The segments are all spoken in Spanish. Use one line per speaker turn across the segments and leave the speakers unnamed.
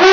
Bu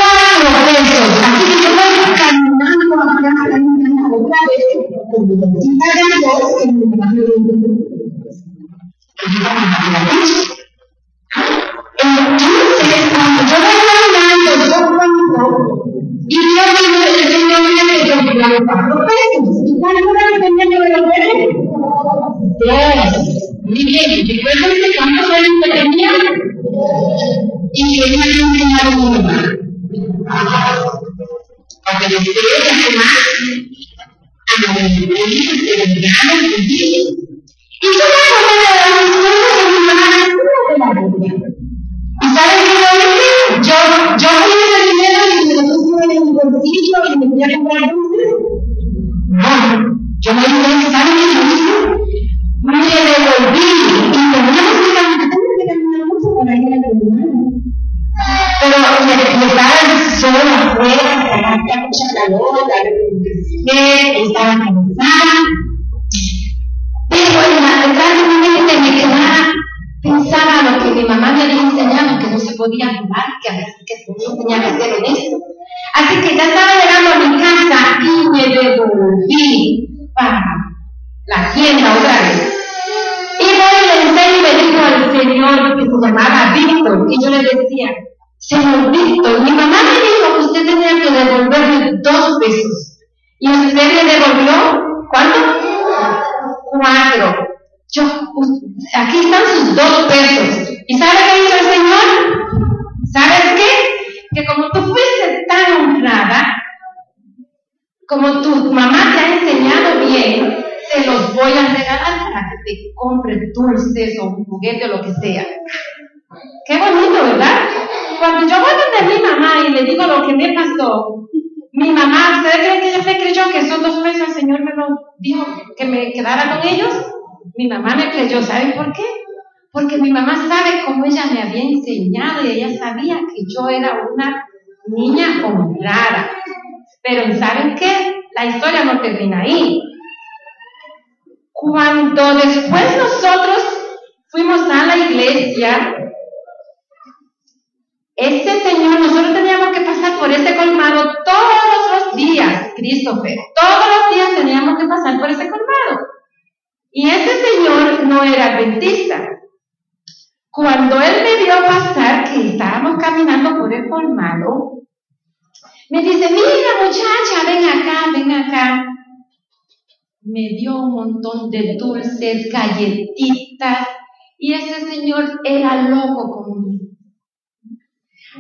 señor Víctor, mi mamá me dijo que usted tenía que devolverme dos pesos. ¿Y usted le devolvió cuánto? Cuatro. Yo, aquí están sus dos pesos. ¿Y sabe qué hizo el Señor? ¿Sabes qué? Que como tú fuiste tan honrada, como tu mamá te ha enseñado bien, te los voy a regalar para que te compres dulces o un juguete o lo que sea. Qué bonito, ¿verdad? Cuando yo voy donde mi mamá y le digo lo que me pasó, mi mamá, ¿usted cree que ella se creyó que esos dos pesos el Señor me lo dijo que me quedara con ellos? Mi mamá me creyó, ¿saben por qué? Porque mi mamá sabe cómo ella me había enseñado y ella sabía que yo era una niña honrada. Pero ¿saben qué? La historia no termina ahí. Cuando después nosotros fuimos a la iglesia, este señor, nosotros teníamos que pasar por ese colmado todos los días, Christopher, todos los días teníamos que pasar por ese colmado. Y ese señor no era adventista. Cuando él me vio pasar, que estábamos caminando por el colmado, me dice, mira muchacha, ven acá, ven acá me dio un montón de dulces, galletitas, y ese señor era loco conmigo.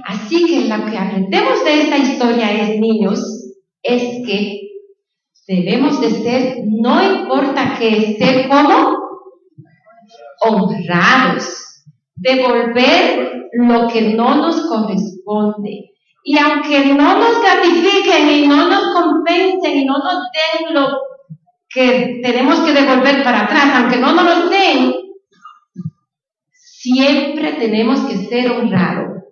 Así que lo que aprendemos de esta historia es, niños, es que debemos de ser, no importa que ser como honrados, devolver lo que no nos corresponde. Y aunque no nos gratifiquen y no nos compensen y no nos den lo que tenemos que devolver para atrás, aunque no nos lo den, siempre tenemos que ser honrados.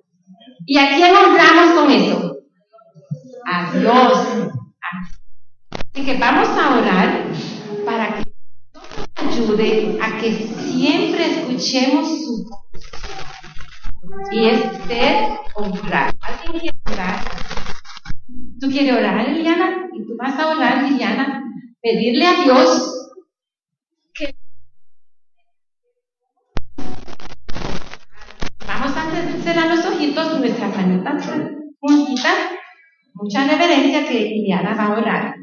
¿Y a quién honramos con eso? A Dios. Así que vamos a orar para que nos ayude a que siempre escuchemos su voz. Y es ser honrado. ¿Alguien quiere orar? ¿Tú quieres orar, Liliana? Y tú vas a orar, Liliana, pedirle a Dios vamos a cerrar los ojitos, nuestras manitas juntitas, mucha reverencia que Liliana va a orar.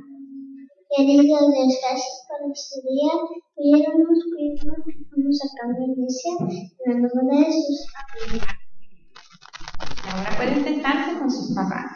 Querido Dios, gracias por este día. Cuídanos, cuídanos que estamos acá en la iglesia. En el nombre de Jesús.
Ahora pueden sentarse con sus papás.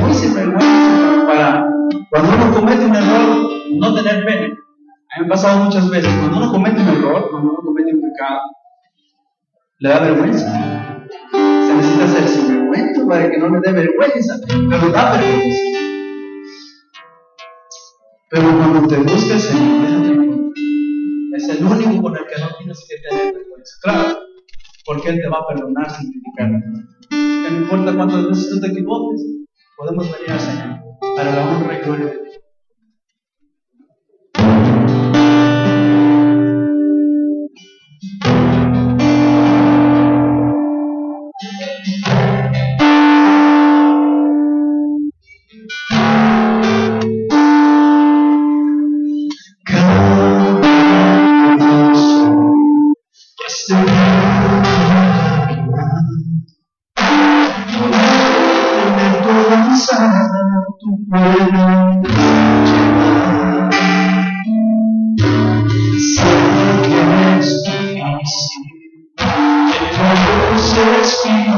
Muy sinvergüenza para cuando uno comete un error no tener pena? A mí me ha pasado muchas veces. Cuando uno comete un error, cuando uno comete un pecado, le da vergüenza. Se necesita hacer sinvergüenza para que no le dé vergüenza, pero da vergüenza. Pero cuando te busca el Señor, es el único con el que no tienes que tener vergüenza. Claro, porque Él te va a perdonar sin criticar. Que no importa cuántas veces tú te equivoques, podemos venir al Señor para la honra y gloria de Dios.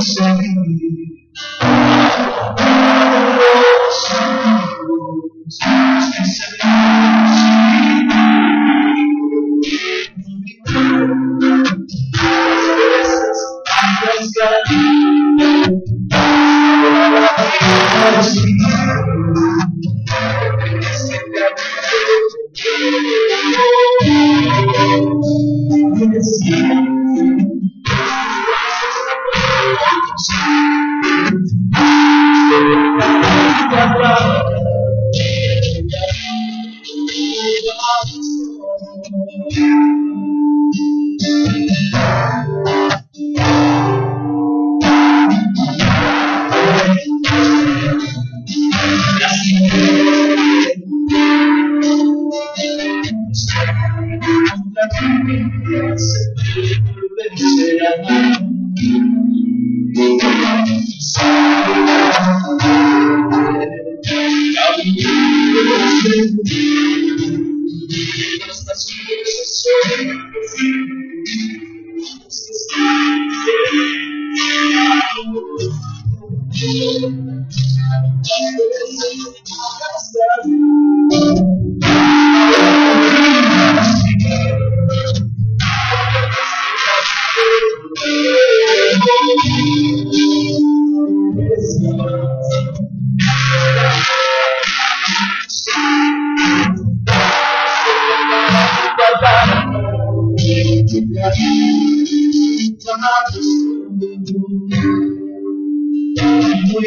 No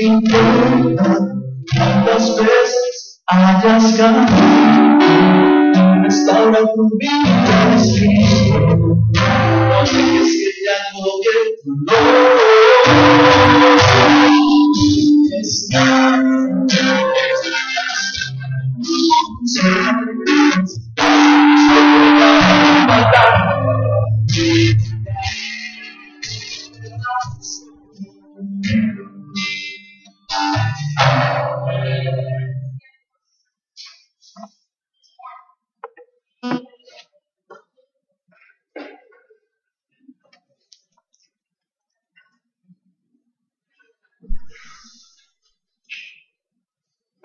importa cuántas veces hayas ganado, restaura tu vida en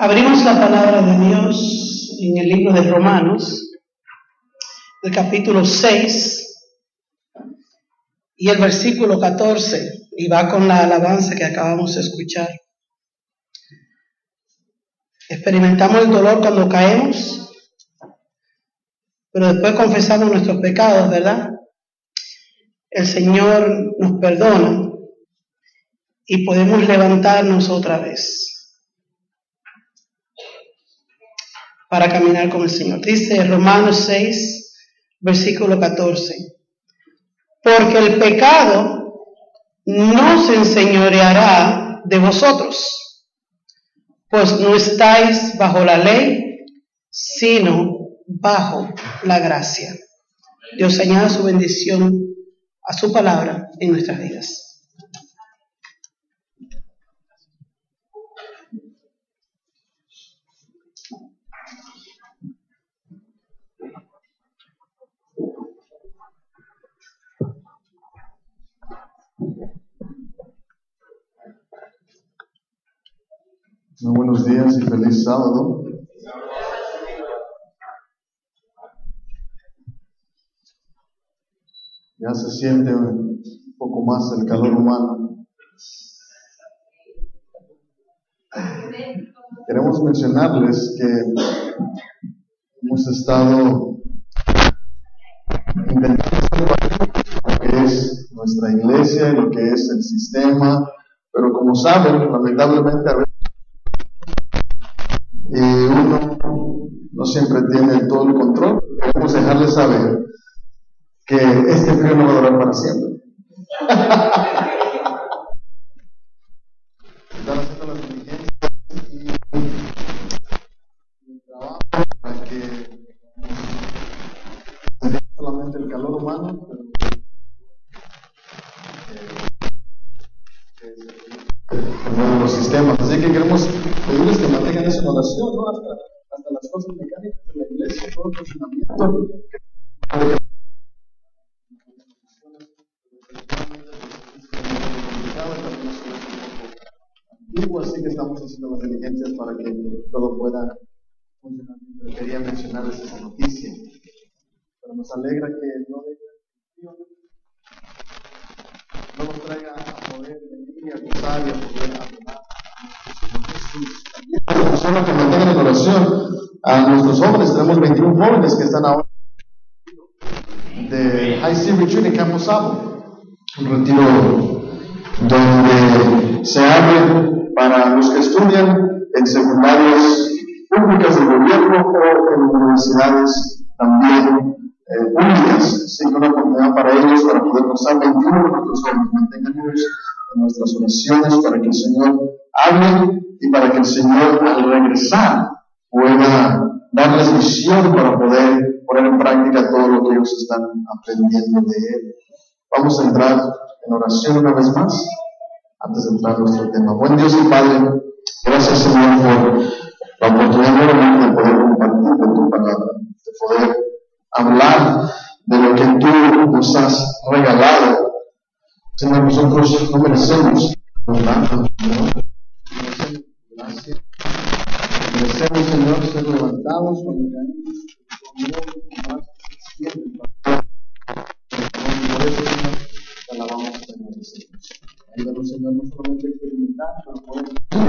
Abrimos la palabra de Dios en el libro de Romanos, el capítulo 6 y el versículo 14, y va con la alabanza que acabamos de escuchar. Experimentamos el dolor cuando caemos, pero después confesamos nuestros pecados, ¿verdad? El Señor nos perdona y podemos levantarnos otra vez. Para caminar con el Señor. Dice Romanos 6, versículo 14. Porque el pecado no se enseñoreará de vosotros, pues no estáis bajo la ley, sino bajo la gracia. Dios añada su bendición a su palabra en nuestras vidas.
Muy buenos días y feliz sábado. Ya se siente un poco más el calor humano. Queremos mencionarles que hemos estado intentando lo que es nuestra iglesia lo que es el sistema, pero como saben, lamentablemente a veces siempre tiene todo el control. Queremos dejarles saber que este frío no va a durar para siempre. todo funcionamiento. Así que estamos haciendo las diligencias para que todo pueda funcionar. Quería mencionarles esa noticia. Pero nos alegra que no dejen no nos traiga a poder venir y a gozar y a poder adorar también personas que mantengan en oración a nuestros jóvenes. Tenemos 21 jóvenes que están ahora de High Sea Retreat en Campo Sabo, un retiro donde se abre para los que estudian en secundarias públicas del gobierno o en universidades también eh, públicas. Así que una oportunidad para ellos para poder gozar 21 de nuestros jóvenes. Manténganlos en nuestras oraciones para que el Señor hable y para que el Señor al regresar pueda darles visión para poder poner en práctica todo lo que ellos están aprendiendo de Él. Vamos a entrar en oración una vez más antes de entrar a nuestro tema. Buen Dios y Padre, gracias Señor por la oportunidad de poder compartir de tu palabra, de poder hablar de lo que tú nos has regalado. Señor, nosotros no merecemos nada, Gracias. Merecemos, Señor, ser levantados cuando caemos, con más siempre. Por eso, Señor, te alabamos, Señor. Ayúdanos, Señor, no solamente experimentar, pero poder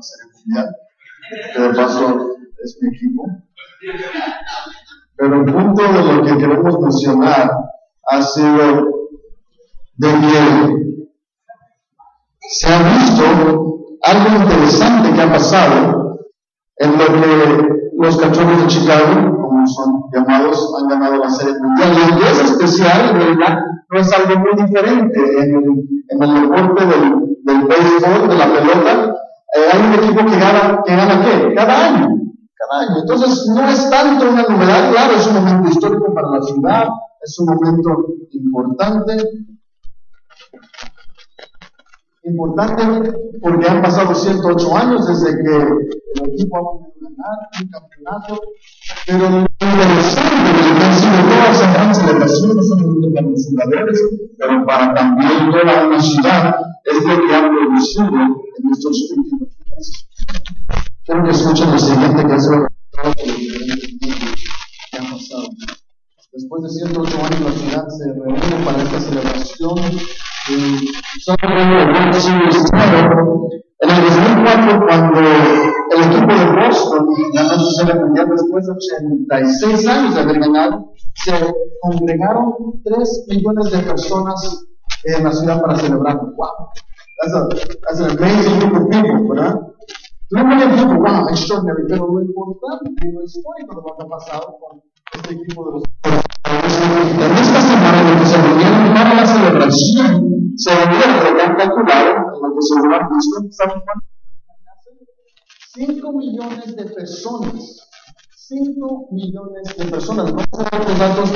la serie mundial, que de paso es mi equipo. Pero el punto de lo que queremos mencionar ha sido de que se ha visto algo interesante que ha pasado en lo que los cachorros de Chicago, como son llamados, han ganado la serie mundial. Y es especial, realidad, no es algo muy diferente. En el, en el deporte del, del béisbol, de la pelota, eh, hay un equipo que gana, que gana qué? Cada año. Cada año. Entonces, no es tanto una novedad, claro, es un momento histórico para la ciudad, es un momento importante. Importante porque han pasado 108 años desde que el equipo ha podido ganar un campeonato, pero lo interesante de que han sido todas esas grandes celebraciones, para los jugadores, pero para también toda una ciudad, es lo que ha producido en estos últimos meses. Quiero que escuchen lo siguiente que ha pasado. Después de 108 años, la ciudad se reúne para esta celebración En el 2004, cuando el equipo de Boston ganó su serie mundial después de 86 años de haber ganado, se congregaron 3 millones de personas en la ciudad para celebrar. ¡Wow! That's, a, that's an amazing group of people, ¿verdad? No me digo, wow, extraordinary, pero lo importante lo histórico de lo que ha pasado con este equipo de los en esta semana lo que se reunieron para la celebración se reunieron lo han calculado, lo que se han visto, ¿saben cuánto? 5 millones de personas. 5 millones de personas. Vamos a ver los datos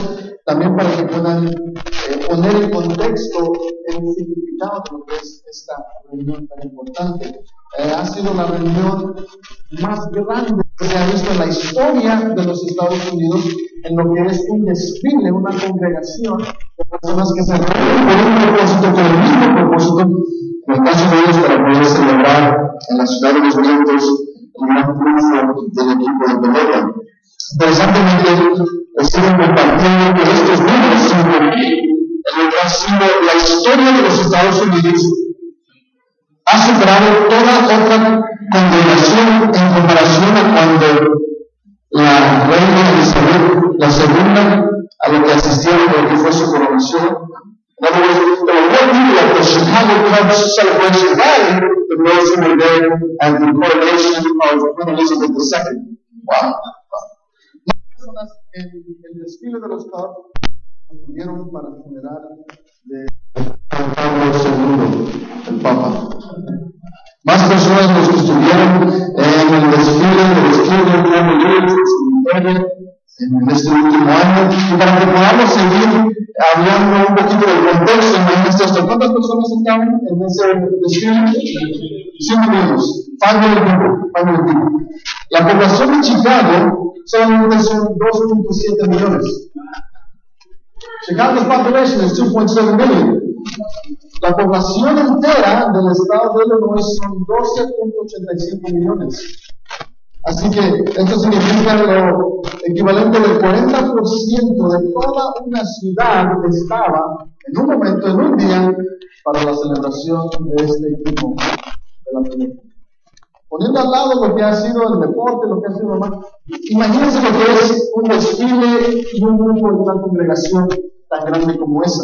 también para que puedan eh, poner en contexto el significado de lo que es esta reunión tan importante. Eh, ha sido la reunión más grande que se ha visto en la historia de los Estados Unidos en lo que es un desfile, una congregación de personas que se reúnen por un propósito, con el mismo propósito, en el caso de ellos, para poder celebrar en la ciudad de los vientos el gran del equipo de pelota. Interesantemente, estuve compartiendo que estos números en lo que ha sido la historia de los Estados Unidos ha superado toda otra congregación en comparación a cuando la reina Elizabeth la segunda a lo que asistieron lo fue su coronación. In other words, there were more people at the Chicago Cubs celebration than the those who were there at the coronation of Queen Elizabeth II. Wow. Personas en el desfile de los Cubs estuvieron para el funeral de Pablo II, el Papa. Más personas los que estuvieron en el desfile de los Family Leaders en este último año. Y para que podamos seguir hablando un poquito del contexto, esto. ¿Cuántas personas estaban en ese desfile? 100 millones. Five million people. Five million people. La población de Chicago solamente son 2.7 millones. Chicago's population is 2.7 million. La población entera del estado de Illinois son 12.85 millones. Así que esto significa lo equivalente del 40% de toda una ciudad que estaba en un momento, en un día, para la celebración de este equipo Poniendo al lado lo que ha sido el deporte, lo que ha sido más. Imagínense lo que es un desfile y un grupo de una congregación tan grande como esa.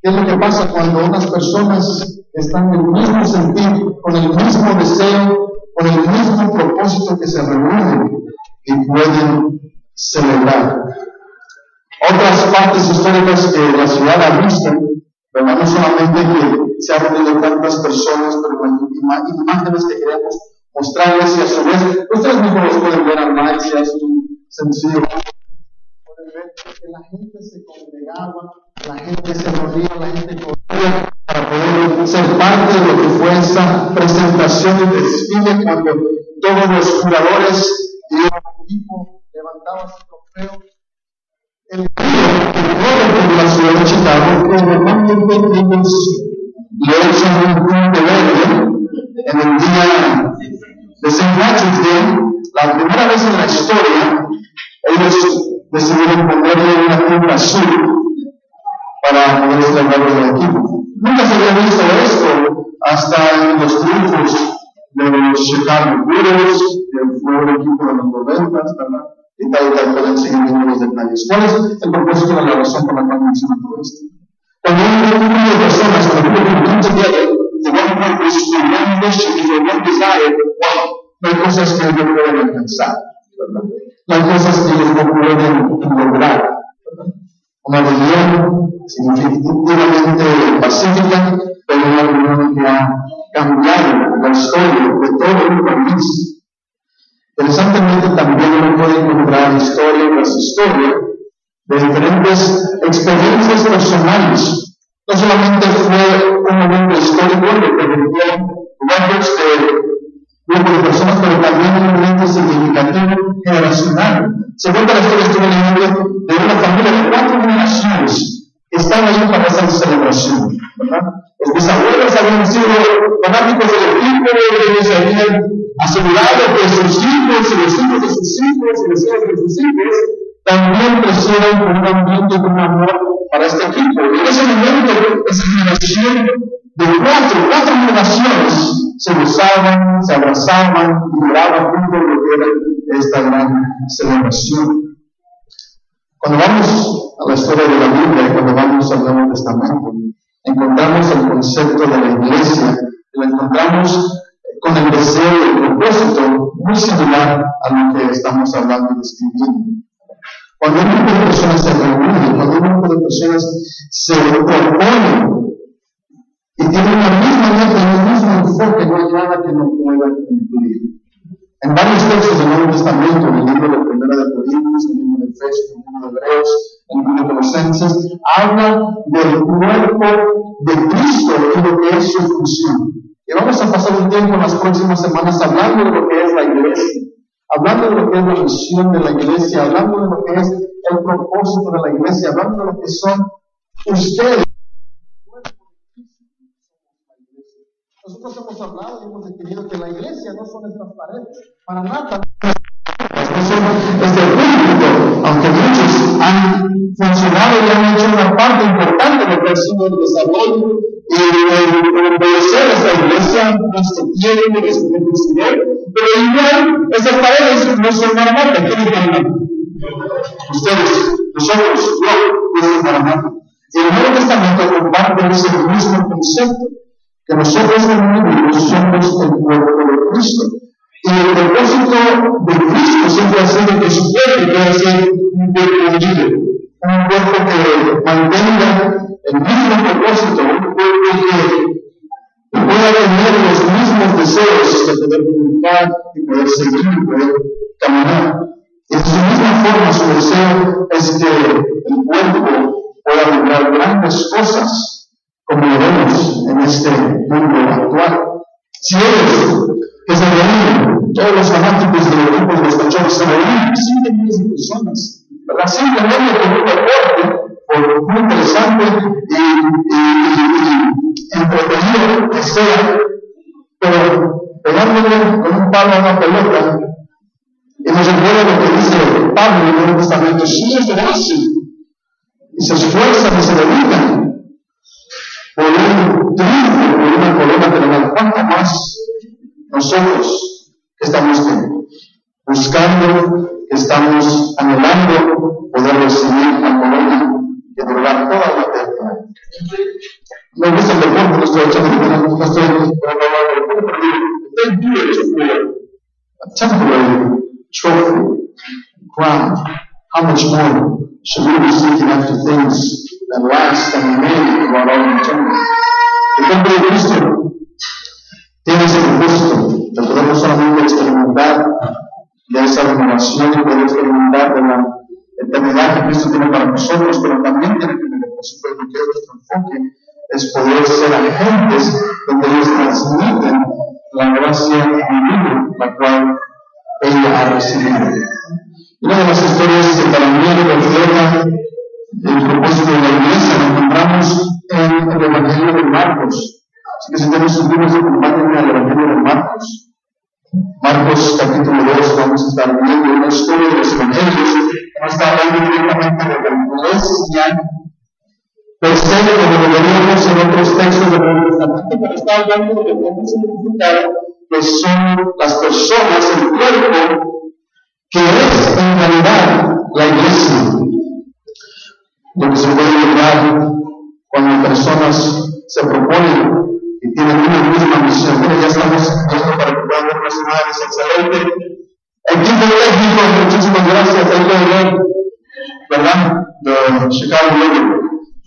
¿Qué es lo que pasa cuando unas personas están en el mismo sentido, con el mismo deseo, con el mismo propósito que se reúnen y pueden celebrar? Otras partes históricas que la ciudad ha visto, pero no solamente que se han reunido tantas personas, pero imágenes que queremos mostrarles y a su vez, ustedes mismos los pueden ver online si es sencillo que la gente se congregaba, la gente se reunía, la gente corría para poder ser parte de lo que fue esa presentación y desfile cuando todos los jugadores y el equipo levantaban su trofeo. El de la ciudad de Chicago, que normalmente ellos le un punto verde en el día de St. Patrick's Day, la primera vez en la historia, ellos decidieron ponerle una punta azul para poder celebrar el equipo. Nunca se había visto esto hasta en los triunfos de los Chicago Bulls, que fue un equipo de los 90, ¿verdad? Y tal y tal, pueden seguir viendo los detalles. ¿Cuál es el propósito de la razón por la cual menciona todo esto? Cuando hay un grupo de personas, people come together for one purpose, for one mission, for one desire, wow, no hay cosas que no pueden alcanzar, ¿verdad? las cosas que ellos no pueden lograr. Una reunión significativamente pacífica, pero una reunión que ha cambiado la historia de todo el país. Interesantemente, también uno puede encontrar historia tras historia de diferentes experiencias personales. No solamente fue un momento histórico que permitió records de grupo de personas, pero también un momento significativo generacional. Se cuenta la historia, estuve leyendo, de una familia de cuatro generaciones que están ahí para esa celebración. ¿verdad? Los bisabuelos habían sido fanáticos del equipo, ellos habían asegurado que sus hijos y los hijos de sus hijos y los hijos de sus hijos también crecieron con un ambiente y con un amor para este equipo. Y en ese momento, esa generación de cuatro, cuatro generaciones se besaban, se abrazaban y lloraban juntos lo que era esta gran celebración. Cuando vamos a la historia de la Biblia cuando vamos al Nuevo Testamento, encontramos el concepto de la iglesia, lo encontramos con el deseo y el propósito muy similar a lo que estamos hablando y describiendo. Cuando un grupo de personas se reúne, cuando un grupo de personas se proponen y tienen la misma meta el mismo enfoque, no hay nada que no pueda cumplir. En varios textos del Nuevo Testamento, en el libro de Primera de Corintios, en el libro de Efesios, en el libro de Hebreos, en el libro de Colosenses, habla del cuerpo de Cristo y lo que es su función. Y vamos a pasar un tiempo en las próximas semanas hablando de lo que es la iglesia, hablando de lo que es la misión de la iglesia, hablando de lo que es el propósito de la iglesia, hablando de lo que son ustedes. Nosotros hemos hablado y hemos definido que la iglesia no son estas paredes, para nada. Este público, aunque muchos han funcionado y han hecho una parte importante de que ha sido el desarrollo esta iglesia, nuestro tiempo, nuestro necesidad, pero igual esas paredes no son Maranata. ¿Quién es? Ustedes, nosotros, yo, yo soy Maranata. Y el Nuevo Testamento comparte ese mismo concepto, que nosotros como individuos somos el cuerpo de Cristo. Y el propósito de Cristo siempre ha sido que su cuerpo pueda ser un cuerpo libre, un cuerpo que mantenga el mismo propósito, un cuerpo que pueda tener los mismos deseos de poder comunicar y poder seguir y poder caminar. De su misma forma su deseo es que el cuerpo pueda lograr grandes cosas, como lo vemos en este mundo actual. Si ellos que se reúnen, todos los fanáticos de los grupos de los cachorros se reúnen, miles de personas, ¿verdad? Simplemente con un deporte por muy interesante y, y, y, entretenido que sea, pero pegándole con un palo a una pelota, y nos recuerda lo que dice Pablo en el Nuevo Testamento, ellos lo hacen y se esfuerzan y se dedican por un triunfo, por una corona terrenal, ¿cuánto más. Nosotros que estamos buscando, que estamos anhelando poder recibir la corona que durará toda la eternidad? Me gusta el deporte, no estoy echando no estoy promovando el deporte, pero they do it for a temporary trophy, crown. How much more should we be seeking after things that last and remain all eternity? El de Cristo tiene ese propósito de poder no solamente experimentar de esa renovación y poder experimentar de la eternidad que Cristo tiene para nosotros, pero también lo que es nuestro enfoque, es poder ser agentes donde ellos transmiten la gracia divina, la cual ella ha recibido. Una de las historias que para mí refleja el propósito de la iglesia lo encontramos en el Evangelio de Marcos. Así que si tenemos sus libros, acompáñenme al Evangelio de Marcos. Marcos capítulo 2, vamos a estar viendo una historia de los evangelios que no está hablando directamente de lo que es se, como lo veríamos en otros textos del Nuevo Testamento, pero está hablando de lo significado que son las personas, el cuerpo, que es en realidad la iglesia. Lo que se puede lograr cuando personas se proponen y tienen una misma misión. Bueno, ya estamos listos para que puedan ver unas imágenes excelentes. Equipo técnico, muchísimas gracias. Ahí ver, ¿verdad? De Chicago River,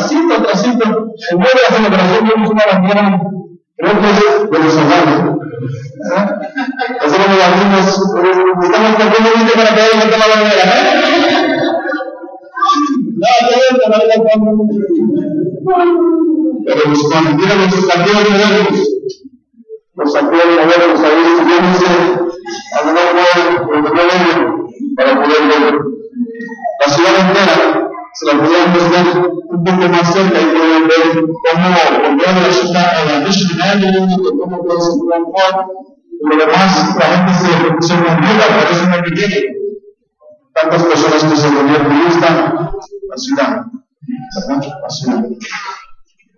trasito, trasito, en medio de la celebración, vemos una bandera, creo que es de los soldados. Así como las niñas, estamos cantando para que haya la bandera. Pero los cuando los saqueos modernos, los saqueos modernos, ahí estudiándose a lo mejor el problema para poder ver la ciudad entera, se la podíamos ver un poco más cerca y pueden ver cómo comprando la ciudad a la Avenue, cómo todo se transforma. Lo demás, la gente se, se conviva, parece una pequeña. Tantas personas que se gustan la ciudad, la ciudad.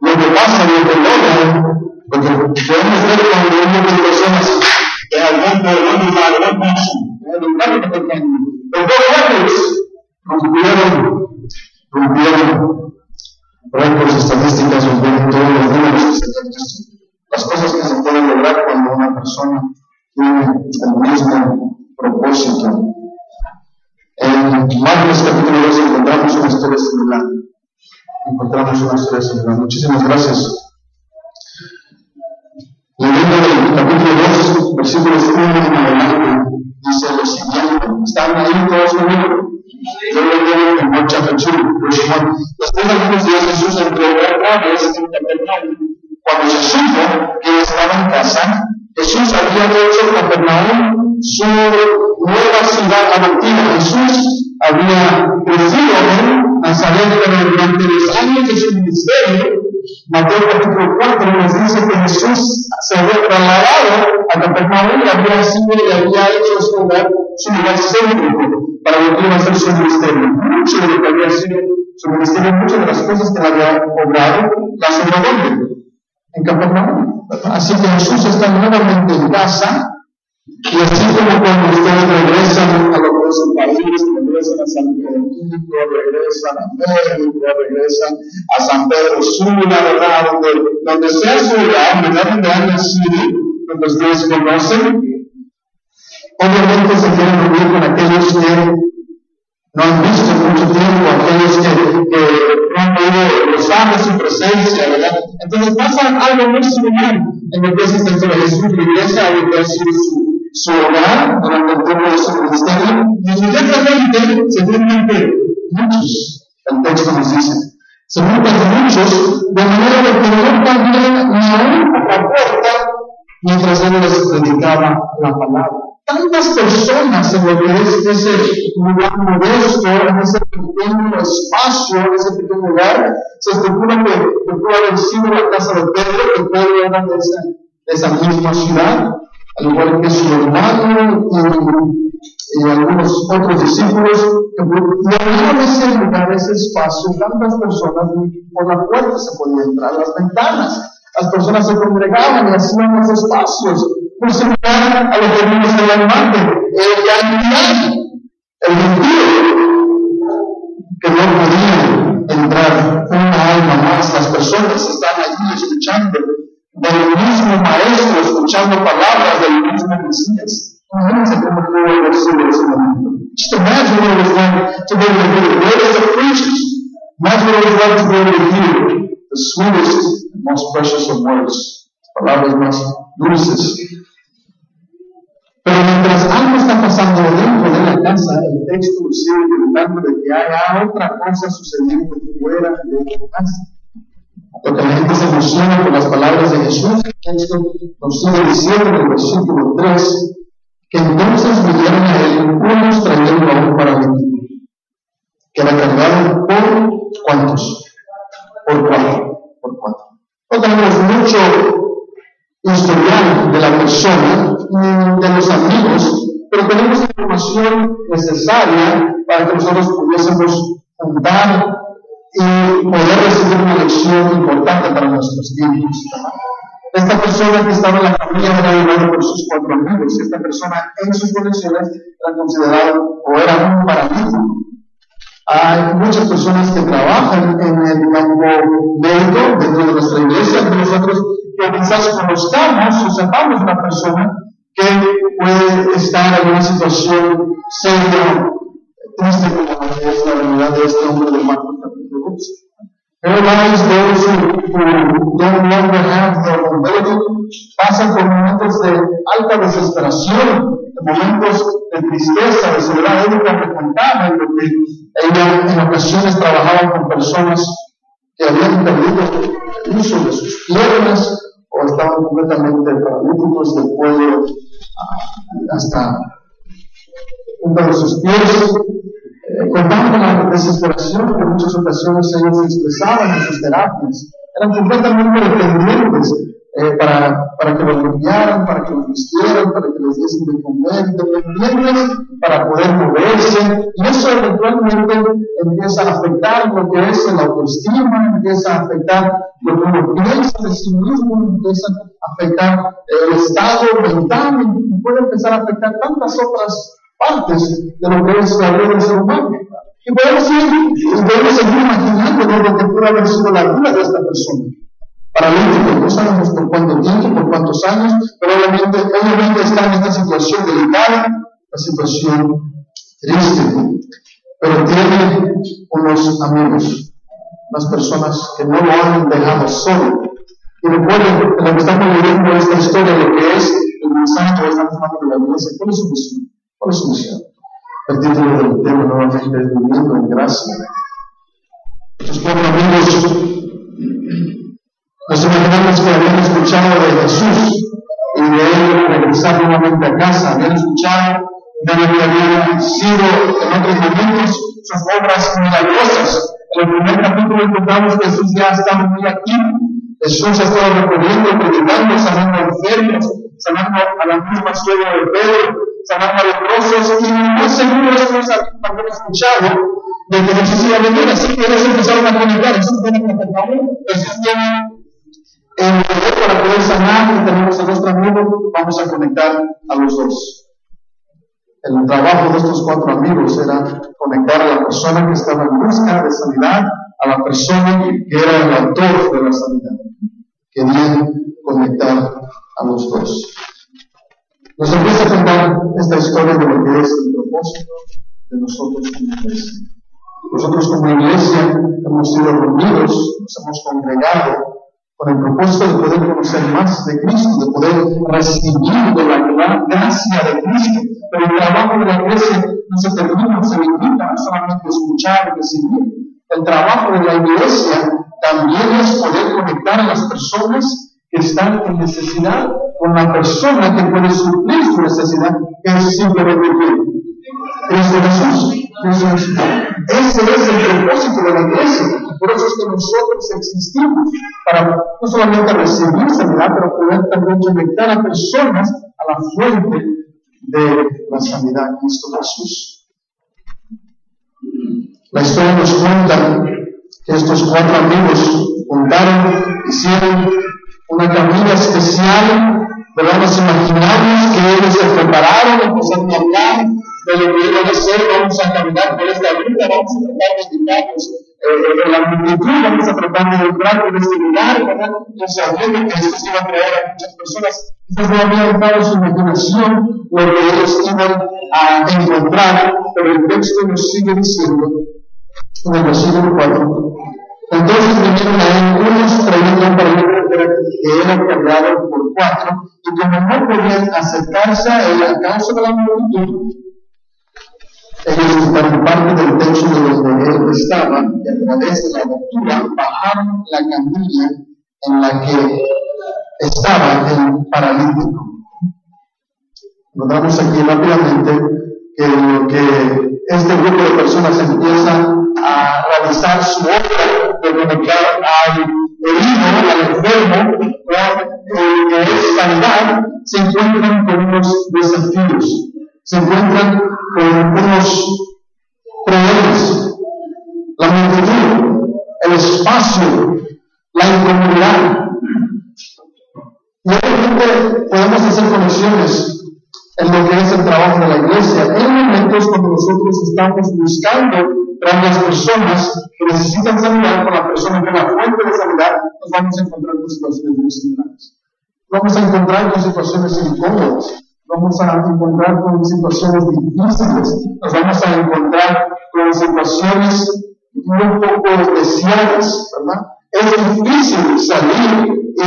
Lo que pasa, que logra, lo que podemos ver cuando un grupo de personas en algún algún lugar, algún paso, en el lugar que los dos récords rompieron, rompieron récords estadísticas, rompieron todos los números las cosas que se pueden lograr cuando una persona tiene el mismo propósito. En Marcos capítulo 2 encontramos una historia similar. Encontramos una historia similar. Muchísimas gracias. Leyendo el capítulo 2, versículos 1 en adelante, dice lo siguiente. ¿Están ahí todos conmigo? Yo lo leo en Mark chapter 2, verse 1. Después de Jesús entró otra en Capernaum. Cuando se supo que estaba en casa, Jesús había hecho Capernaum su nueva ciudad adoptiva. Jesús había crecido en Nazaret, pero durante los años de su ministerio, Mateo capítulo 4 nos dice que Jesús se había trasladado a Capernaum y había sido y había hecho su lugar, su lugar céntrico para lo que iba a ser su ministerio. Mucho de lo que había sido su ministerio, muchas de las cosas que había obrado, las obró en Capernaum. Así que Jesús está nuevamente en casa y así como cuando ustedes regresan a lo que es el país, regresan a San Pedro, regresan a México, regresan a San Pedro Sula, ¿verdad? Donde, donde sea su lugar, ¿verdad? Donde han nacido, donde ustedes conocen. Obviamente se quieren reunir con aquellos que no han visto mucho tiempo, aquellos que, que no han podido gozar de su presencia, ¿verdad? Entonces pasa algo muy similar en lo que es esta historia. Jesús regresa a su, su hogar durante el tiempo de su ministerio inmediatamente se juntan muchos, el texto nos dice, se juntan muchos de manera de que no también ni aún la puerta mientras él les predicaba la palabra. Tantas personas en lo que es ese lugar modesto, en ese pequeño espacio, en ese pequeño lugar, se especula que, que pudo haber sido la casa de Pedro, que Pedro era de esa, de esa misma ciudad, al igual que su hermano y, y algunos otros discípulos, que llenaron ese lugar, ese espacio, tantas personas, por la puerta se podía entrar, las ventanas, las personas se congregaban y hacían los espacios, muy similar a lo que vimos en la imagen, el cantidad, el que no podía entrar una alma más, las personas están allí escuchando del mismo maestro, escuchando palabras. Imagínense cómo pudo haber sido ese momento. Just imagine what it was like to be to hear the words of preachers. Imagine what it was like to be to hear the sweetest and most precious of words, palabras más dulces. Pero mientras algo está pasando dentro de la casa, el texto sigue comentando de que hay otra cosa sucediendo fuera de la casa. Lo que la gente se emociona con las palabras de Jesús, texto nos sigue diciendo en el versículo 3, que entonces vinieron a él unos trayendo a un paralítico, que era cargado por cuántos? Por cuatro. Por cuatro. No tenemos mucho historial de la persona, de los amigos, pero tenemos información necesaria para que nosotros pudiésemos juntar y poder recibir una lección importante para nuestros tiempos. Esta persona que estaba en la familia era ayudada por sus cuatro amigos. Esta persona en sus condiciones era considerado o era un paralítico. Hay muchas personas que trabajan en el campo médico dentro de nuestra iglesia, que nosotros que quizás conozcamos o sepamos una persona que puede estar en una situación seria, triste como es la de este hombre de Marcos 12. Paralyzed those who, who don't longer have mobility pasan por momentos de alta desesperación, en momentos de tristeza, de soledad, Erika me contaba en lo que ella en ocasiones trabajaba con personas que habían perdido el uso de sus piernas o estaban completamente paralíticos del cuello ah, hasta de sus pies, eh, contando la desesperación que en muchas ocasiones ellos expresaban en sus terapias. Eran completamente dependientes eh, para, para que los limpiaran, para que los vistieran, para que les diesen de comer, dependientes para poder moverse, y eso eventualmente empieza a afectar lo que es la autoestima, empieza a afectar lo que uno piensa de sí mismo, empieza a afectar el estado mental, y puede empezar a afectar tantas otras partes de lo que es la vida del ser humano. Y podemos, ir, podemos seguir imaginando lo que puede haber sido la vida de esta persona. Paralítico, no sabemos por cuánto tiempo, por cuántos años, pero obviamente, está en esta situación delicada, la situación triste, pero tiene unos amigos, unas personas que no lo han dejado solo. Y recuerden, en lo que estamos leyendo esta historia, lo que es el mensaje que estamos hablando de la iglesia, ¿cuál es su misión? ¿Cuál es su misión? El título del tema nuevamente es Viviendo en Gracia. Estos cuatro amigos nos imaginamos que habían escuchado de Jesús y de él regresar nuevamente a casa, habían escuchado de lo que habían sido en otros momentos sus obras milagrosas. En el primer capítulo encontramos que Jesús ya estaba muy activo. Jesús ha estado recorriendo, predicando, sanando enfermos, sanando a la misma suegra de Pedro, sanando a leprosos, y más seguro Jesús habían escuchado de que Jesús iba a venir, así que ellos empezaron a conectar. Jesús viene a Capernaum, Jesús viene en poder para poder sanar y tenemos a nuestro amigo, vamos a conectar a los dos. El trabajo de estos cuatro amigos era conectar a la persona que estaba en busca de sanidad a la persona que era el autor de la sanidad. Querían conectar a los dos. Nos empieza a contar esta historia de lo que es el propósito de nosotros como iglesia. Nosotros como iglesia hemos sido reunidos, nos hemos congregado con el propósito de poder conocer más de Cristo, de poder recibir de la gracia de Cristo. Pero el trabajo de la iglesia no se termina, se limita solamente escuchar y recibir. El trabajo de la iglesia también es poder conectar a las personas que están en necesidad con la persona que puede suplir su necesidad, que es simplemente Cristo Jesús. Ese es el propósito de la iglesia. Por eso es que nosotros existimos, para no solamente recibir sanidad, pero poder también conectar a personas a la fuente de la sanidad, Cristo Jesús. La historia nos cuenta que estos cuatro amigos juntaron, hicieron una camina especial, ¿verdad? Nos imaginamos que ellos se prepararon, empezaron a hablar de lo que iban a hacer, vamos a caminar por esta ruta, vamos a tratar de quitarnos eh, la multitud, vamos a tratar de entrar por este lugar, ¿verdad? Ya sabiendo que esto se iba a traer a muchas personas, quizás no habían dado su imaginación lo que ellos iban a encontrar, pero el texto nos sigue diciendo en el versículo 4. Entonces vinieron a él unos trayendo paralítico que era cargado por cuatro, y como no podían acercarse a él a causa de la multitud, ellos quitaron parte del techo de donde él estaba y a través de la abertura bajaron la camilla en la que estaba el paralítico. Notamos aquí rápidamente que este grupo de personas empieza a realizar su obra de conectar al herido, al enfermo, el que es sanidad, se encuentran con unos desafíos se encuentran con unos problemas, la multitud, el espacio, la incomodidad. Y obviamente podemos hacer conexiones en lo que es el trabajo de la iglesia. En momentos cuando nosotros estamos buscando grandes personas que necesitan sanidad con la persona que es la fuente de sanidad, nos vamos a encontrar con situaciones muy. Vamos a encontrar con situaciones incómodas vamos a encontrar con situaciones difíciles, nos vamos a encontrar con situaciones un poco especiales, ¿verdad? Es difícil salir y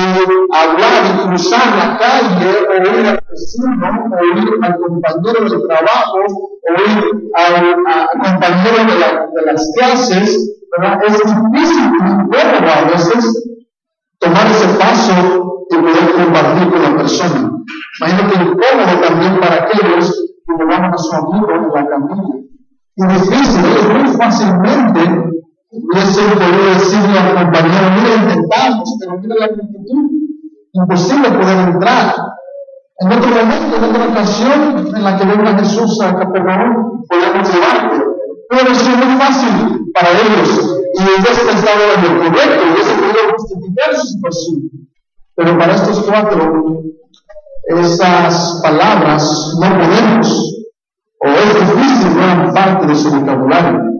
hablar y cruzar la calle o ir a vecino, o ir al compañero de trabajo, o ir al, a- compañero de, la- de las clases, ¿verdad? Es difícil, incómodo a veces tomar ese paso y poder compartir con la persona. Imagino que incómodo también para aquellos que llevaban a su amigo en la camilla. Y difícil, ellos muy fácilmente hubiese podido decirle al compañero, mira, intentamos, pero mira la actitud, imposible poder entrar. En otro momento, en otra ocasión en la que venga Jesús a Capernaum, podemos llevarte. Puede haber sido muy fácil para ellos y ellos pensaban en lo correcto, y eso podía justificar su situación. Pero para estos cuatro, esas palabras no podemos, o es difícil, no eran parte de su vocabulario.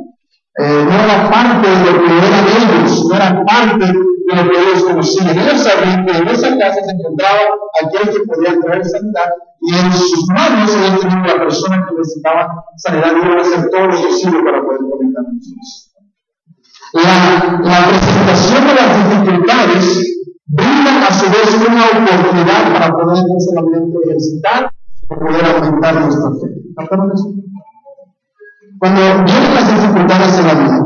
Eh, no era parte de lo que eran ellos, no era parte de lo que ellos conocían. Ellos sabían que en esa casa se encontraba aquel que podía traer sanidad y en sus manos ellos tenían la persona que necesitaba sanidad y iban a hacer todo lo posible para poder conectar con Jesús. La, la presentación de las dificultades brinda a su vez una oportunidad para poder no solamente ejercitar, sino poder aumentar nuestra fe. Cuando vienen las dificultades en la vida,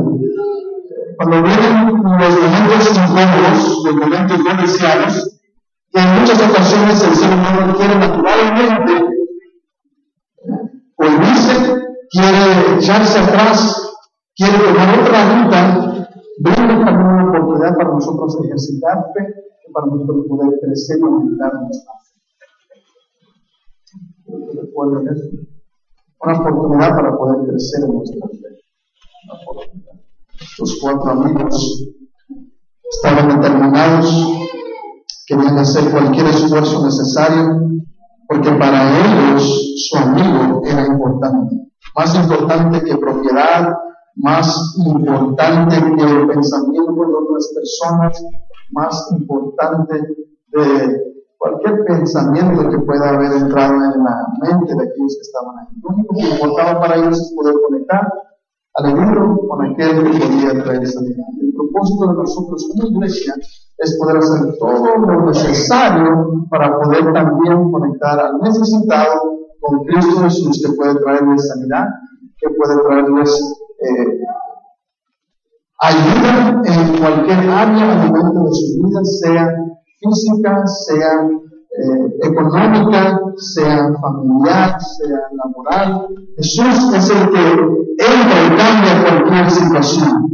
cuando vienen los momentos incómodos, los momentos no deseados, que en muchas ocasiones el ser humano quiere naturalmente olvidarse, quiere echarse atrás, quiere tomar otra ruta, brinda también una oportunidad para nosotros ejercitar fe y para nosotros poder crecer y aumentar nuestra fe. Una oportunidad para poder crecer en nuestra fe. Una. Los cuatro amigos estaban determinados, querían hacer cualquier esfuerzo necesario, porque para ellos su amigo era importante, más importante que propiedad, más importante que el pensamiento de otras personas, más importante de cualquier pensamiento que pueda haber entrado en la mente de aquellos que estaban ahí. Lo único que importaba para ellos es poder conectar al libro con aquel que podía traer sanidad. El propósito de nosotros como iglesia es poder hacer todo lo necesario para poder también conectar al necesitado con Cristo Jesús que puede traerles sanidad, que puede traerles eh, ayuda en cualquier área al momento de su vida, sea física, sea eh, económica, sea familiar, sea laboral. Jesús es el que entra y cambia cualquier situación.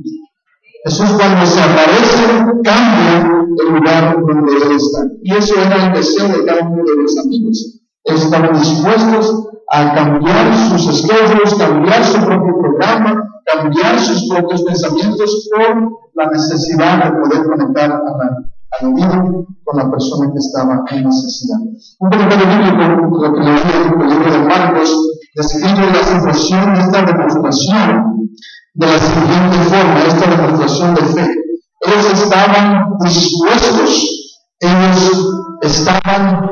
Jesús cuando se aparece cambia el lugar donde Él está. Y eso era el deseo de cada uno de los amigos. Estaban dispuestos a cambiar sus esquemas, cambiar su propio programa, cambiar sus propios pensamientos por la necesidad de poder conectar a la, con la persona que estaba en necesidad. Un comentario bíblico, lo que leí en el libro de Marcos, describe la situación de esta demostración de la siguiente forma, esta demostración de fe. Ellos estaban dispuestos, ellos estaban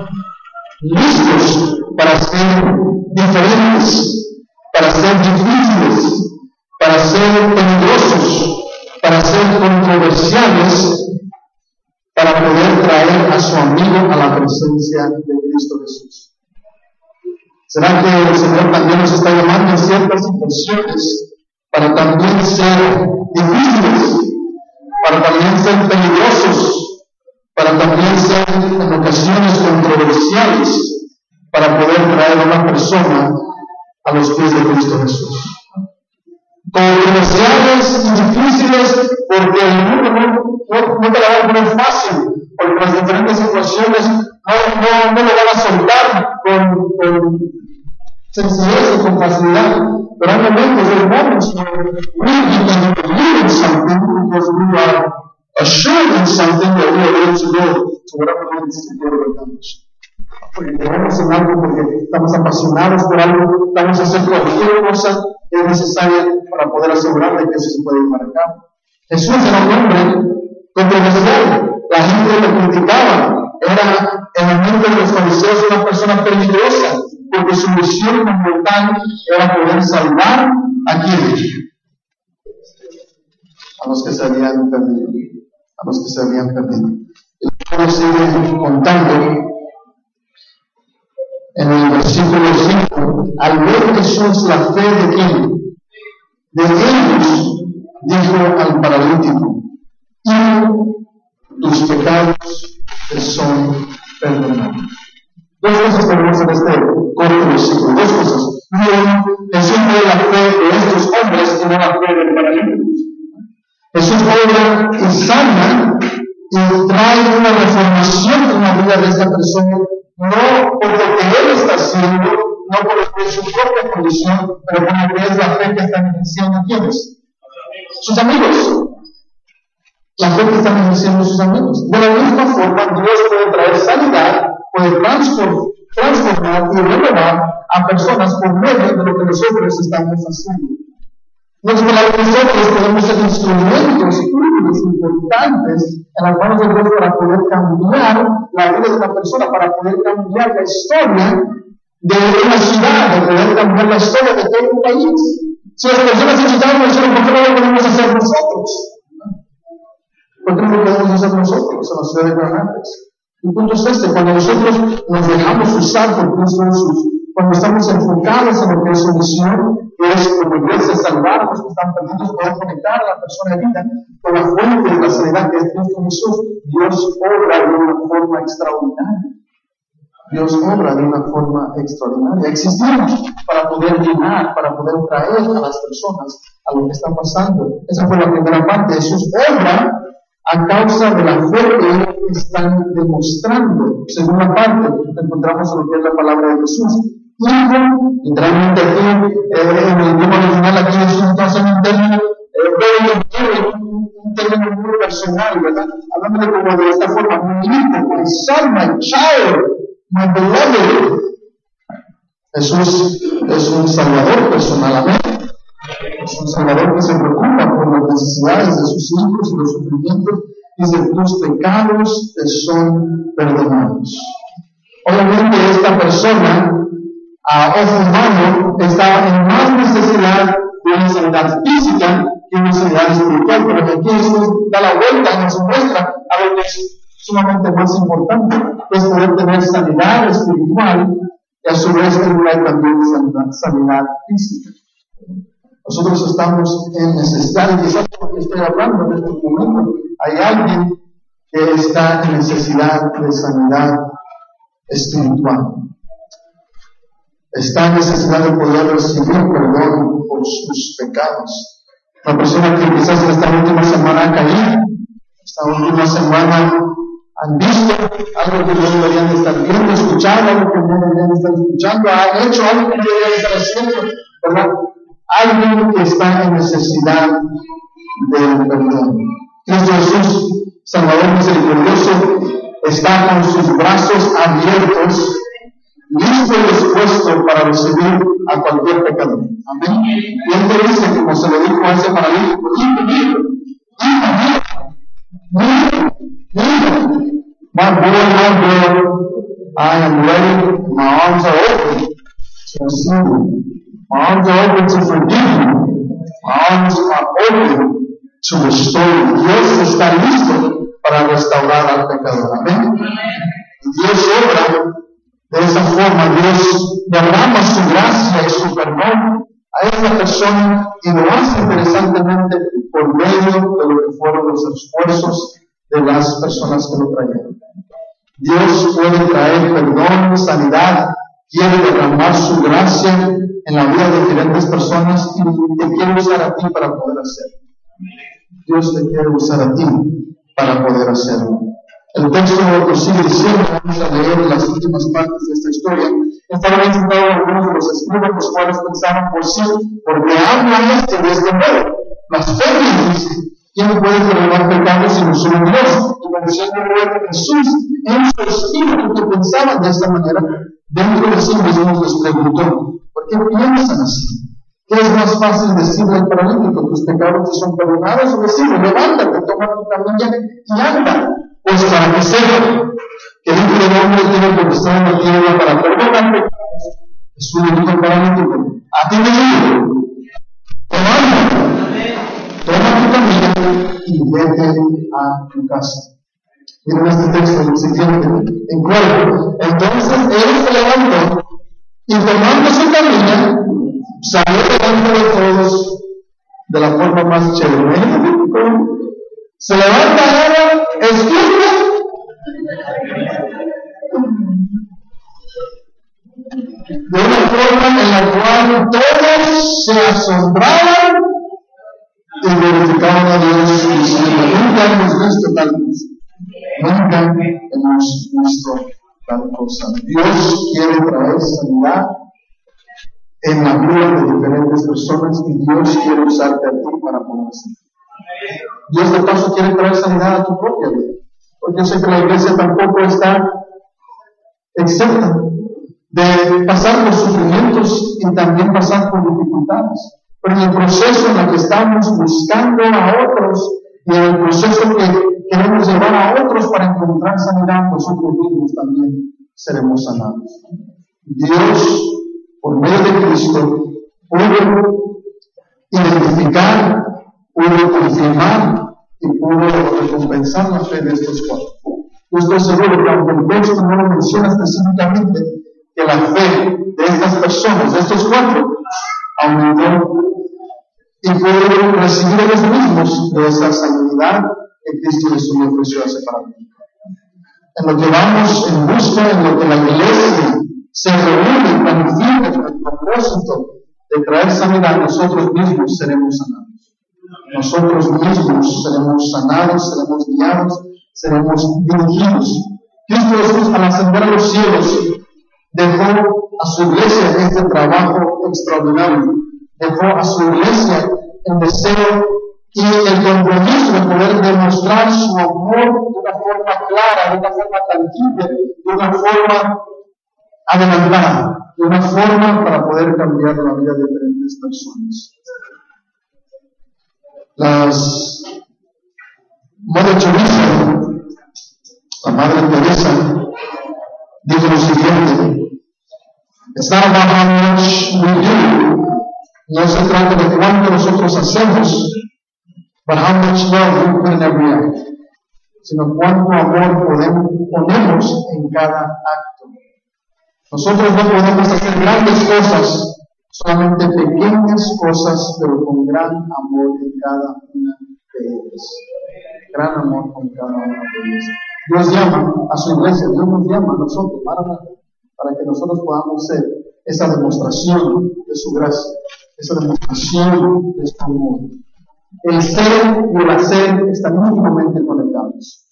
listos para ser diferentes, para ser difíciles, para ser peligrosos, para ser controversiales, para poder traer a su amigo a la presencia de Cristo Jesús. ¿Será que el Señor también nos está llamando en ciertas situaciones para también ser difíciles, para también ser peligrosos, para también ser en ocasiones controversiales, para poder traer a una persona a los pies de Cristo Jesús? Controversiales y difíciles porque el mundo no, no, no te la va a poner fácil, porque las diferentes situaciones no, no, lo van a soltar con, con sencillez y con facilidad. I remember there are moments where we to believe in something because we are assured in something that we are able to go to whatever needs to go to accomplish. Porque creemos en algo, porque estamos apasionados por algo, estamos a hacer cualquier cosa que es necesaria para poder asegurar de que eso se puede llevar a cabo. Jesús era un hombre controversial, la gente lo criticaba, era en el mundo de los fariseos una persona peligrosa, porque su misión fundamental era poder salvar a quienes? A los que se habían perdido. A los que se habían perdido. Y luego sigue contando al ver Jesús la fe de quién? De ellos, dijo al paralítico, y tus pecados te son perdonados. Dos cosas tenemos en este corto versículo, dos cosas. Uno, Jesús ve la fe de estos hombres y no la fe del paralítico. Jesús obra y sana y trae una reformación en la vida de esta persona, no por lo que él está haciendo, no por lo que es su propia condición, pero por lo que es la fe que están ejerciendo quienes? Sus amigos. La fe que están ejerciendo sus amigos. De la misma forma, Dios puede traer sanidad, puede transformar y renovar a personas por medio de lo que nosotros estamos haciendo. Nosotros podemos ser instrumentos útiles, importantes en las manos de Dios para poder cambiar la vida de una persona, para poder cambiar la historia de una ciudad, de poder cambiar la historia de todo un país. Si las personas necesitan nosotros, ¿por qué no lo podemos hacer nosotros? ¿Por qué no lo podemos hacer nosotros en la ciudad de Granada? El punto es este, cuando nosotros nos dejamos usar por Cristo Jesús, cuando estamos enfocados en lo que es su misión, que es como iglesia salvar a los que están perdidos, poder conectar a la persona herida con la fuente de la sanidad que es Cristo Jesús, Dios obra de una forma extraordinaria. Dios obra de una forma extraordinaria. Existimos para poder llenar, para poder traer a las personas a lo que está pasando. Esa fue la primera parte. Jesús obra a causa de la fe que están demostrando. Segunda parte, encontramos en lo que es la palabra de Jesús literalmente aquí, eh, en el idioma original aquí es un, término, un término muy personal, ¿verdad? Hablando como de esta forma, mi hijo, my son, my child, my beloved. Jesús es un salvador personal, amén. Es un salvador que se preocupa por las necesidades de sus hijos y los sufrimientos. Dice, tus pecados te son perdonados. Obviamente esta persona a ojo humano está en más necesidad de una sanidad física que una sanidad espiritual, pero que aquí Jesús da la vuelta y nos muestra a lo que es sumamente más importante, es poder tener sanidad espiritual y a su vez tener también sanidad, sanidad física. Nosotros estamos en necesidad, y quizás lo que estoy hablando en este momento, hay alguien que está en necesidad de sanidad espiritual está en necesidad de poder recibir perdón por sus pecados. La persona que quizás en esta última semana ha caído, esta última semana han visto algo que no deberían estar viendo, escuchando algo que no deberían estar escuchando, han hecho algo que no deberían estar haciendo, ¿verdad? Alguien que está en necesidad de perdón. Cristo Jesús, Salvador misericordioso, está con sus brazos abiertos y dispuesto para recibir a cualquier pecador. Amén. Y te dice, como se lo dijo a ese paralítico, hijo, hijo, hijo, my my I am ready, my arms are open to receive you. My arms are open to forgive you. My arms are open to restore you. Dios está listo para restaurar al pecador. Amén. Dios obra de esa forma Dios derrama su gracia y su perdón a esa persona y lo hace interesantemente por medio de lo que fueron los esfuerzos de las personas que lo trajeron. Dios puede traer perdón, sanidad, quiere derramar su gracia en la vida de diferentes personas y te quiere usar a ti para poder hacerlo. Dios te quiere usar a ti para poder hacerlo. El texto lo sigue diciendo, vamos a leer las últimas partes de esta historia. Estaban sentados algunos de los escribas, los cuales pensaban por sí, porque habla este de este modo. Blasfemia dice, ¿quién puede perdonar pecados sino solo Dios? Y conociendo luego Jesús, en su espíritu que pensaban de esta manera, dentro de sí mismos les preguntó, ¿por qué piensan así? ¿Qué es más fácil decirle al paralítico, tus pecados te son perdonados? O decirle, levántate, toma tu camilla y anda. Pues para que sepa que el Hijo del Hombre tiene potestad en la tierra para perdonar pecados, es un único paralítico. A ti me digo, levántate, toma tu camilla y vete a tu casa. Miren este texto, el siguiente, en cuerpo. Entonces él se levantó y tomando su camilla salió delante de todos de la forma más chévere. Se levanta ahora, escucha. De una forma en la cual todos se asombraban y glorificaban a Dios nunca hemos visto tal cosa. Nunca hemos visto tal cosa. Dios quiere traer sanidad en la vida de diferentes personas y Dios quiere usarte a ti para poder. Dios de paso quiere traer sanidad a tu propia vida. Porque yo sé que la iglesia tampoco está exenta de pasar por sufrimientos y también pasar por dificultades. Pero en el proceso en el que estamos buscando a otros y en el proceso que queremos llevar a otros para encontrar sanidad, nosotros mismos también seremos sanados. Dios, por medio de Cristo, pudo identificar, pudo confirmar y pudo recompensar la fe de estos cuatro. Yo estoy seguro que aunque el texto no lo menciona específicamente, que la fe de estas personas, de estos cuatro, aumentó y pudo recibir ellos mismos de esa sanidad que Cristo Jesús le ofreció hace para mí. En lo que vamos en busca, en lo que la iglesia se reúne con el propósito de traer sanidad, nosotros mismos seremos sanados. Nosotros mismos seremos sanados, seremos guiados, seremos dirigidos. Cristo Jesús, al ascender los cielos, dejó a su iglesia este trabajo extraordinario. Dejó a su iglesia el deseo y el compromiso de poder demostrar su amor de una forma clara, de una forma tangible, de una forma adelantada, de una forma para poder cambiar la vida de diferentes personas. Las Madre Teresa, la Madre Teresa, dijo lo siguiente, it's not about how much we do, no se trata de cuánto nosotros hacemos, but how much love we put in every act, sino cuánto amor podemos, ponemos en cada acto. Nosotros no podemos hacer grandes cosas, solamente pequeñas cosas, pero con gran amor en cada una de ellas. Gran amor con cada una de ellas. Dios llama a su iglesia, Dios nos llama a nosotros para, que nosotros podamos ser esa demostración de su gracia, esa demostración de su amor. El ser y el hacer están íntimamente conectados.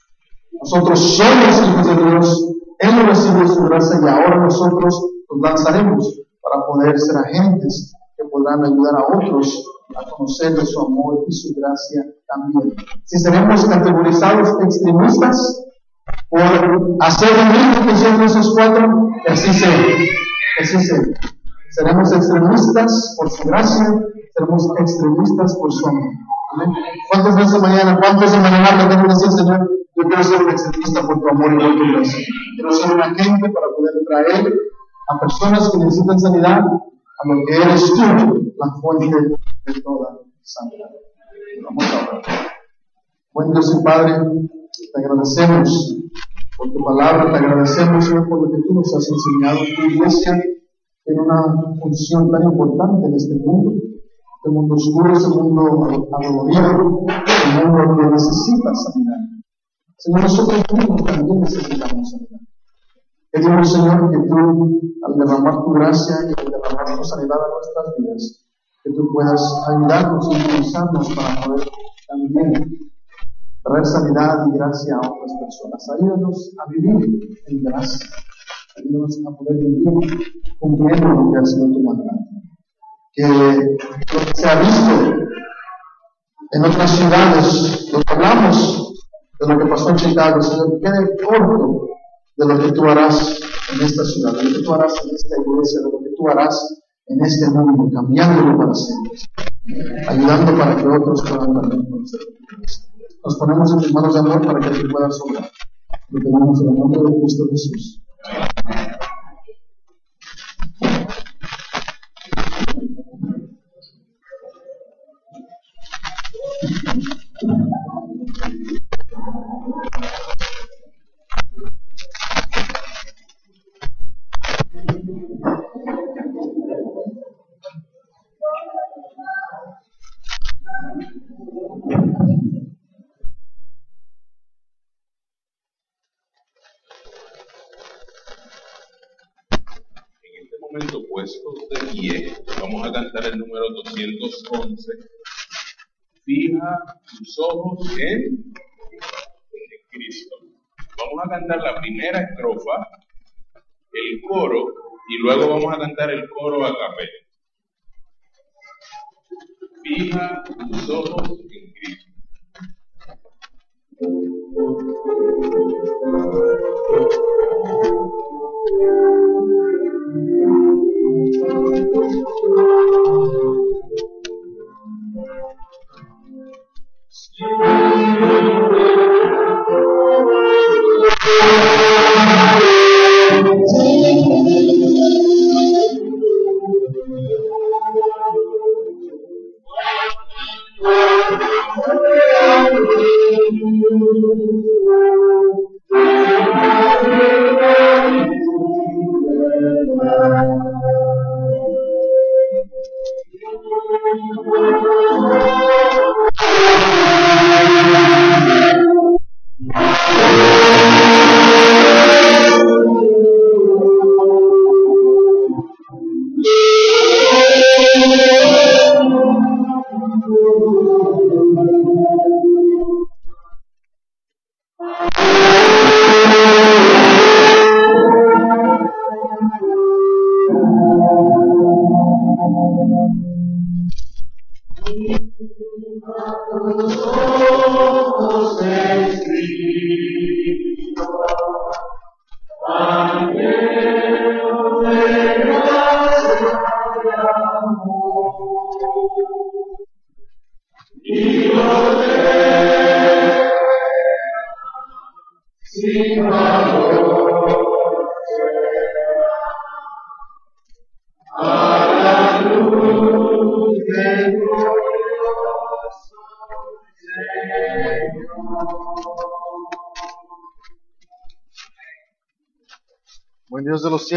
Nosotros somos hijos de Dios, Él recibe su gracia y ahora nosotros nos lanzaremos para poder ser agentes que podrán ayudar a otros a conocer de su amor y su gracia también. Si seremos categorizados extremistas por hacer lo mismo que hicieron esos cuatro, que así sea, que así. Seremos extremistas por su gracia, seremos extremistas por su amor. Amén. ¿Cuántos de esta mañana, cuántos de mañana le deben decir, Señor, yo quiero ser un extremista por tu amor y por tu gracia? Quiero ser un agente para poder traer a personas que necesitan sanidad a lo que eres tú, la fuente de toda sanidad. Buen Dios y Padre, te agradecemos por tu palabra, te agradecemos, por lo que tú nos has enseñado. Tu iglesia tiene una función tan importante en este mundo, el mundo oscuro, ese mundo adolorido, el mundo que necesita sanidad. Señor, nosotros mismos también necesitamos sanidad. Pedimos, Señor, que tú, al derramar tu gracia y al derramar tu sanidad a nuestras vidas, que tú puedas ayudarnos y impulsarnos para poder también traer sanidad y gracia a otras personas. Ayúdanos a vivir en gracia. Ayúdanos a poder vivir cumpliendo lo que ha sido tu mandato. Que lo que se ha visto en otras ciudades, lo que hablamos de lo que pasó en Chicago, Señor, quede corto de lo que tú harás en esta ciudad, de lo que tú harás en esta iglesia, de lo que tú harás en este mundo, cambiándolo para siempre, ayudando para que otros puedan también conocer. Nos ponemos en tus manos de amor para que tú puedas obrar. Lo tenemos en el nombre de Cristo Jesús.
Thank. De pie, vamos a cantar el número 211. Fija tus ojos en, en Cristo. Vamos a cantar la primera estrofa, el coro, y luego vamos a cantar el coro a capella. Fija tus ojos en Cristo.
Buen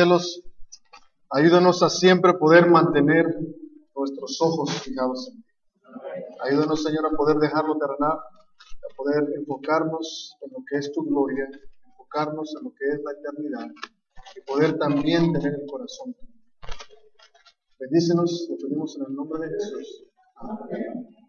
cielos, ayúdanos a siempre poder mantener nuestros ojos fijados en ti. Ayúdanos, Señor, a poder dejarlo terrenal, a poder enfocarnos en lo que es tu gloria, enfocarnos en lo que es la eternidad y poder también tener el corazón. Bendícenos, lo pedimos en el nombre de Jesús. Amén.